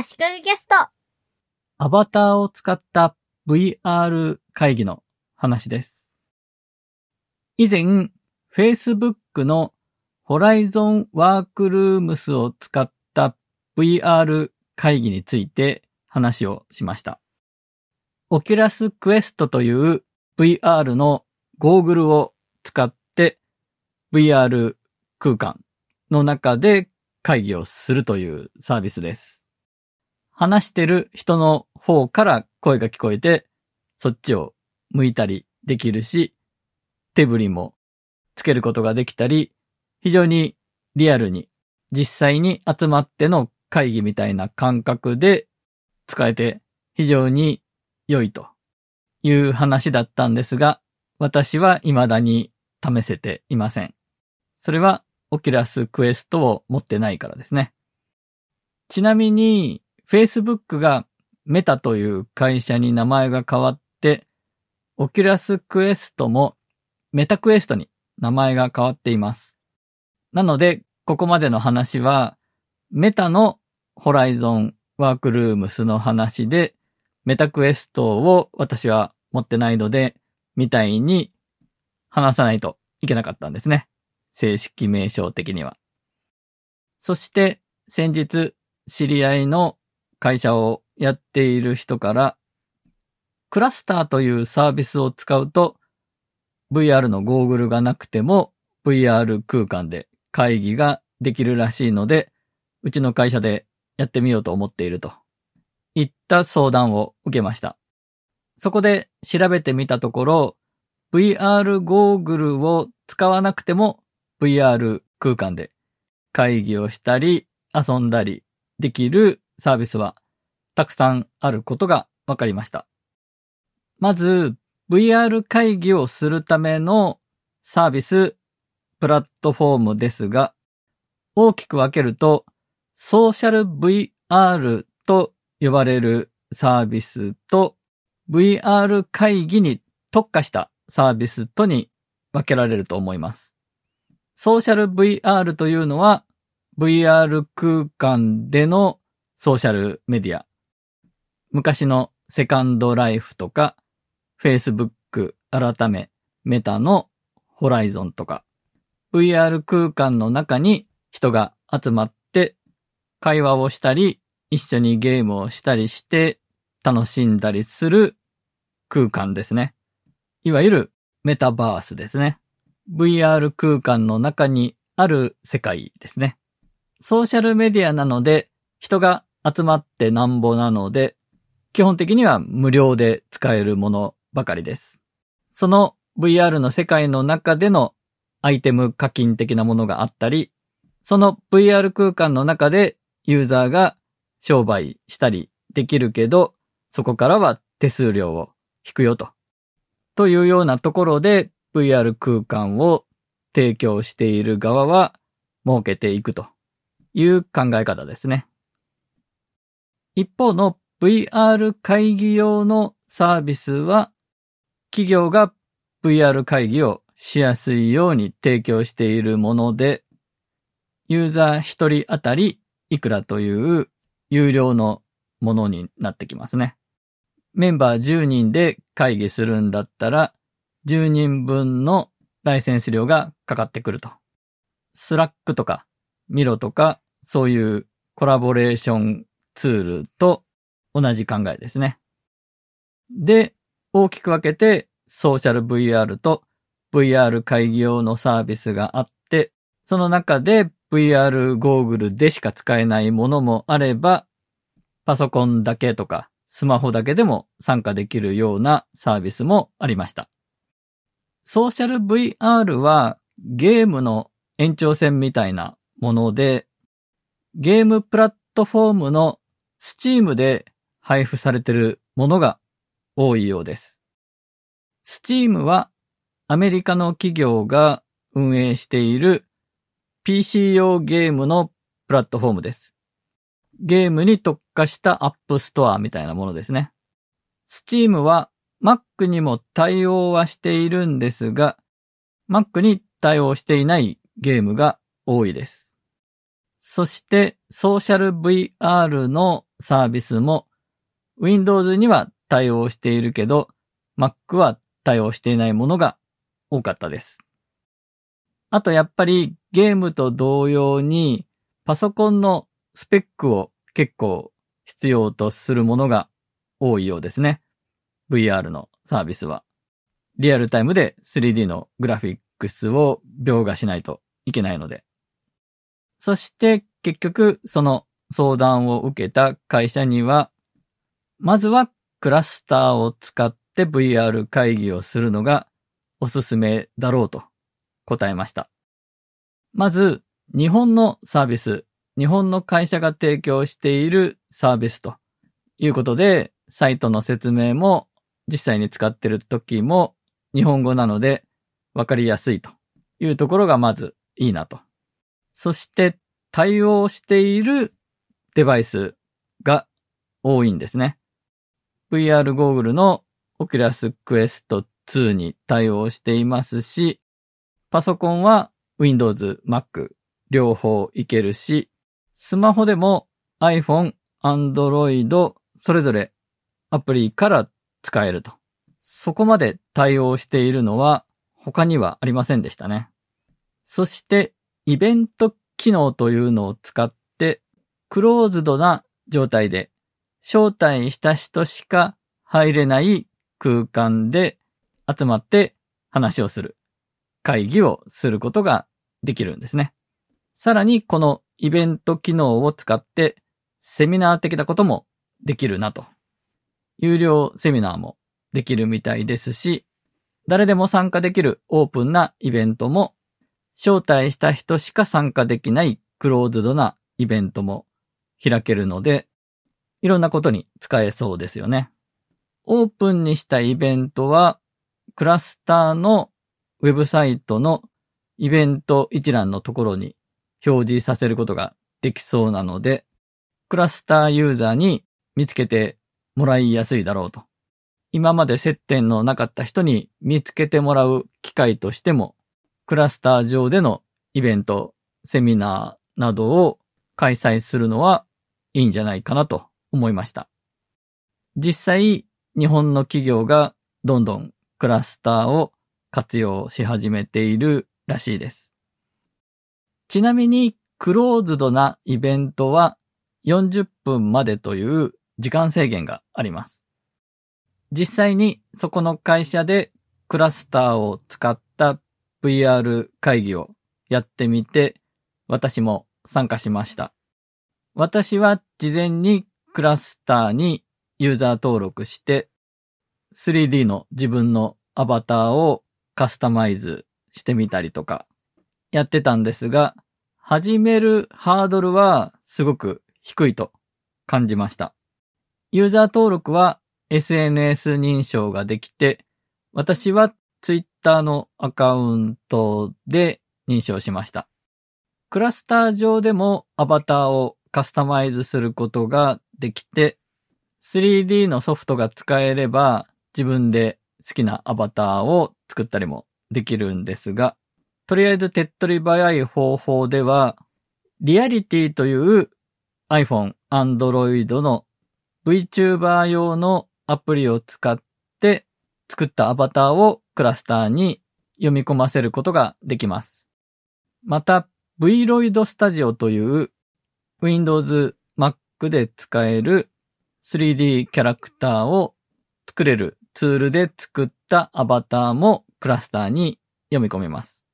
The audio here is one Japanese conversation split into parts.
足利ゲスト。アバターを使った VR 会議の話です。以前、Facebook の Horizon Workrooms を使った VR 会議について話をしました。Oculus Quest という VR のゴーグルを使って VR 空間の中で会議をするというサービスです。話してる人の方から声が聞こえて、そっちを向いたりできるし、手振りもつけることができたり、非常にリアルに実際に集まっての会議みたいな感覚で使えて非常に良いという話だったんですが、私は未だに試せていません。それは Oculus Questを持ってないからですね。ちなみに、Facebook が Metaという会社に名前が変わって、 Oculus Questも Meta Questに名前が変わっています。なので、ここまでの話は、 Metaの Horizon Workroomsの話で、メタクエストを私は持ってないので、みたいに話さないといけなかったんですね。正式名称的には。そして、先日、知り合いの会社をやっている人から、クラスターというサービスを使うと、VR のゴーグルがなくても VR 空間で会議ができるらしいので、うちの会社でやってみようと思っていると。いった相談を受けました。そこで調べてみたところ、VR ゴーグルを使わなくても VR 空間で会議をしたり遊んだりできるサービスはたくさんあることが分かりました。まず VR 会議をするためのサービス、プラットフォームですが、大きく分けるとソーシャル VR と呼ばれるサービスと VR 会議に特化したサービスとに分けられると思います。ソーシャル VR というのは VR 空間でのソーシャルメディア。昔のセカンドライフとか Facebook 改めメタのホライゾンとか VR 空間の中に人が集まって会話をしたり一緒にゲームをしたりして楽しんだりする空間ですね。いわゆるメタバースですね。VR 空間の中にある世界ですね。ソーシャルメディアなので人が集まってなんぼなので基本的には無料で使えるものばかりです。その VR の世界の中でのアイテム課金的なものがあったり、その VR 空間の中でユーザーが商売したりできるけど、そこからは手数料を引くよと。というようなところで VR 空間を提供している側は設けていくという考え方ですね。一方の VR 会議用のサービスは企業が VR 会議をしやすいように提供しているもので、ユーザー一人当たりいくらという有料のものになってきますね。メンバー10人で会議するんだったら、10人分のライセンス料がかかってくると。 Slackとか Miroとかそういうコラボレーションツールと同じ考えですね。で、大きく分けてソーシャル VR と VR 会議用のサービスがあって、その中で VR ゴーグルでしか使えないものもあれば、パソコンだけとかスマホだけでも参加できるようなサービスもありました。ソーシャル VR はゲームの延長線みたいなもので、ゲームプラットフォームの Steam で配布されているものが多いようです。Steam はアメリカの企業が運営している PC 用ゲームのプラットフォームです。ゲームに特化したアップストアみたいなものですね。Steam は Mac にも対応はしているんですが、Mac に対応していないゲームが多いです。そしてソーシャル VR のサービスも Windows には対応しているけど Mac は対応していないものが多かったです。あとやっぱりゲームと同様にパソコンのスペックを結構必要とするものが多いようですね。VR のサービスは。リアルタイムで 3D のグラフィックスを描画しないといけないので。そして結局その相談を受けた会社には、まずはクラスターを使って VR 会議をするのがおすすめだろうと答えました。まず、日本のサービス、日本の会社が提供しているサービスということで、サイトの説明も実際に使っている時も日本語なのでわかりやすいというところがまずいいなと。そして対応しているデバイスが多いんですね。VR ゴーグルの Oculus Quest 2に対応していますし、パソコンは Windows、Mac 両方いけるし、スマホでも iPhone、Android それぞれアプリから使えると。そこまで対応しているのは他にはありませんでしたね。そしてイベント機能というのを使ってクローズドな状態で招待した人しか入れない空間で集まって話をする、会議をすることができるんですね。さらにこのイベント機能を使ってセミナー的なこともできるなと。有料セミナーもできるみたいですし、誰でも参加できるオープンなイベントも、招待した人しか参加できないクローズドなイベントも開けるので、いろんなことに使えそうですよね。オープンにしたイベントは、クラスターのウェブサイトのイベント一覧のところに表示させることができそうなので、クラスターユーザーに見つけてもらいやすいだろうと。今まで接点のなかった人に見つけてもらう機会としても、クラスター上でのイベント、セミナーなどを開催するのはいいんじゃないかなと思いました。実際、日本の企業がどんどんクラスターを活用し始めているらしいです。ちなみに、クローズドなイベントは40分までという時間制限があります。実際にそこの会社でクラスターを使っ VR 会議をやってみて、私も参加しました。私は事前にクラスターにユーザー登録して、3D の自分のアバターをカスタマイズしてみたりとかやってたんですが、始めるハードルはすごく低いと感じました。ユーザー登録は SNS 認証ができて、私は Twitter ターのアカウントで認証しました。クラスター上でもアバターをカスタマイズすることができて、3D のソフトが使えれば自分で好きなアバターを作ったりもできるんですが、とりあえず手っ取り早い方法では、リアリティという iPhone、Android の VTuber 用のアプリを使って作ったアバターをクラスターに読み込ませることができます。また、Vroid Studio という Windows Mac で使える 3D キャラクターを作れるツールで作ったアバターもクラスターに読み込めます。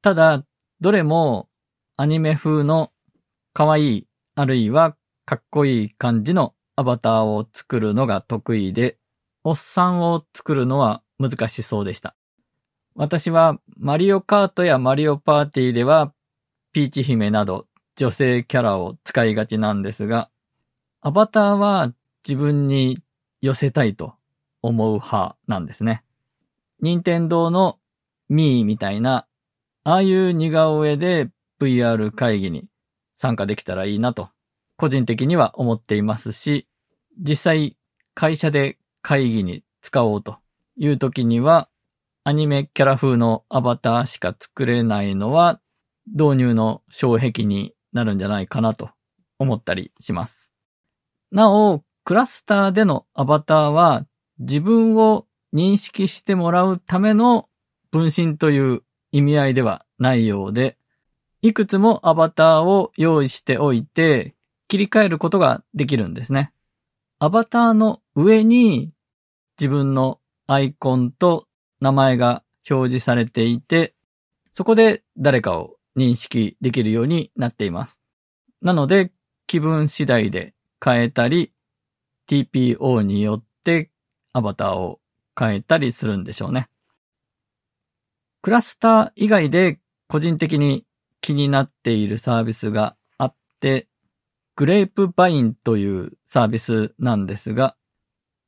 ただ、どれもアニメ風の可愛いあるいはかっこいい感じのアバターを作るのが得意で、おっさんを作るのは難しそうでした。私はマリオカートやマリオパーティーではピーチ姫など女性キャラを使いがちなんですが、アバターは自分に寄せたいと思う派なんですね。任天堂のミーみたいな、ああいう似顔絵で VR 会議に参加できたらいいなと、個人的には思っていますし、実際会社で会議に使おうという時には、アニメキャラ風のアバターしか作れないのは、導入の障壁になるんじゃないかなと思ったりします。なお、クラスターでのアバターは自分を認識してもらうための分身という意味合いではないようで、いくつもアバターを用意しておいて切り替えることができるんですね。アバターの上に自分のアイコンと名前が表示されていて、そこで誰かを認識できるようになっています。なので、気分次第で変えたり、TPO によってアバターを変えたりするんでしょうね。クラスター以外で個人的に気になっているサービスがあって、グレープバインというサービスなんですが、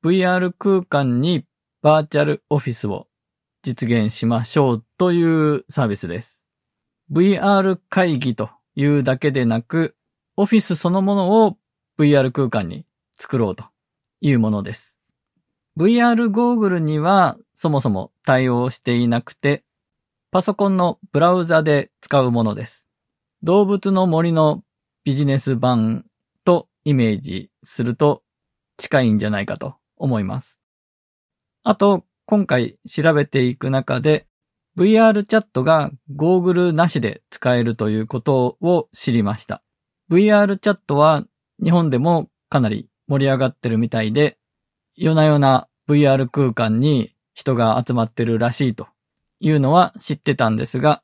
VR 空間にバーチャルオフィスを実現しましょうというサービスです。VR 会議というだけでなく、オフィスそのものを VR 空間に作ろうというものです。VR ゴーグルにはそもそも対応していなくて、パソコンのブラウザで使うものです。動物の森のビジネス版とイメージすると近いんじゃないかと思います。あと、今回調べていく中で VR チャットがゴーグルなしで使えるということを知りました。VR チャットは日本でもかなり盛り上がってるみたいで、夜な夜な VR 空間に人が集まってるらしいというのは知ってたんですが、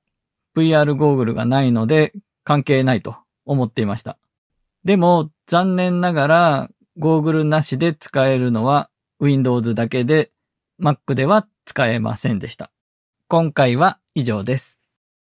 VR ゴーグルがないので関係ないと思っていました。でも残念ながらゴーグルなしで使えるのは Windows だけで Mac では使えませんでした。今回は以上です。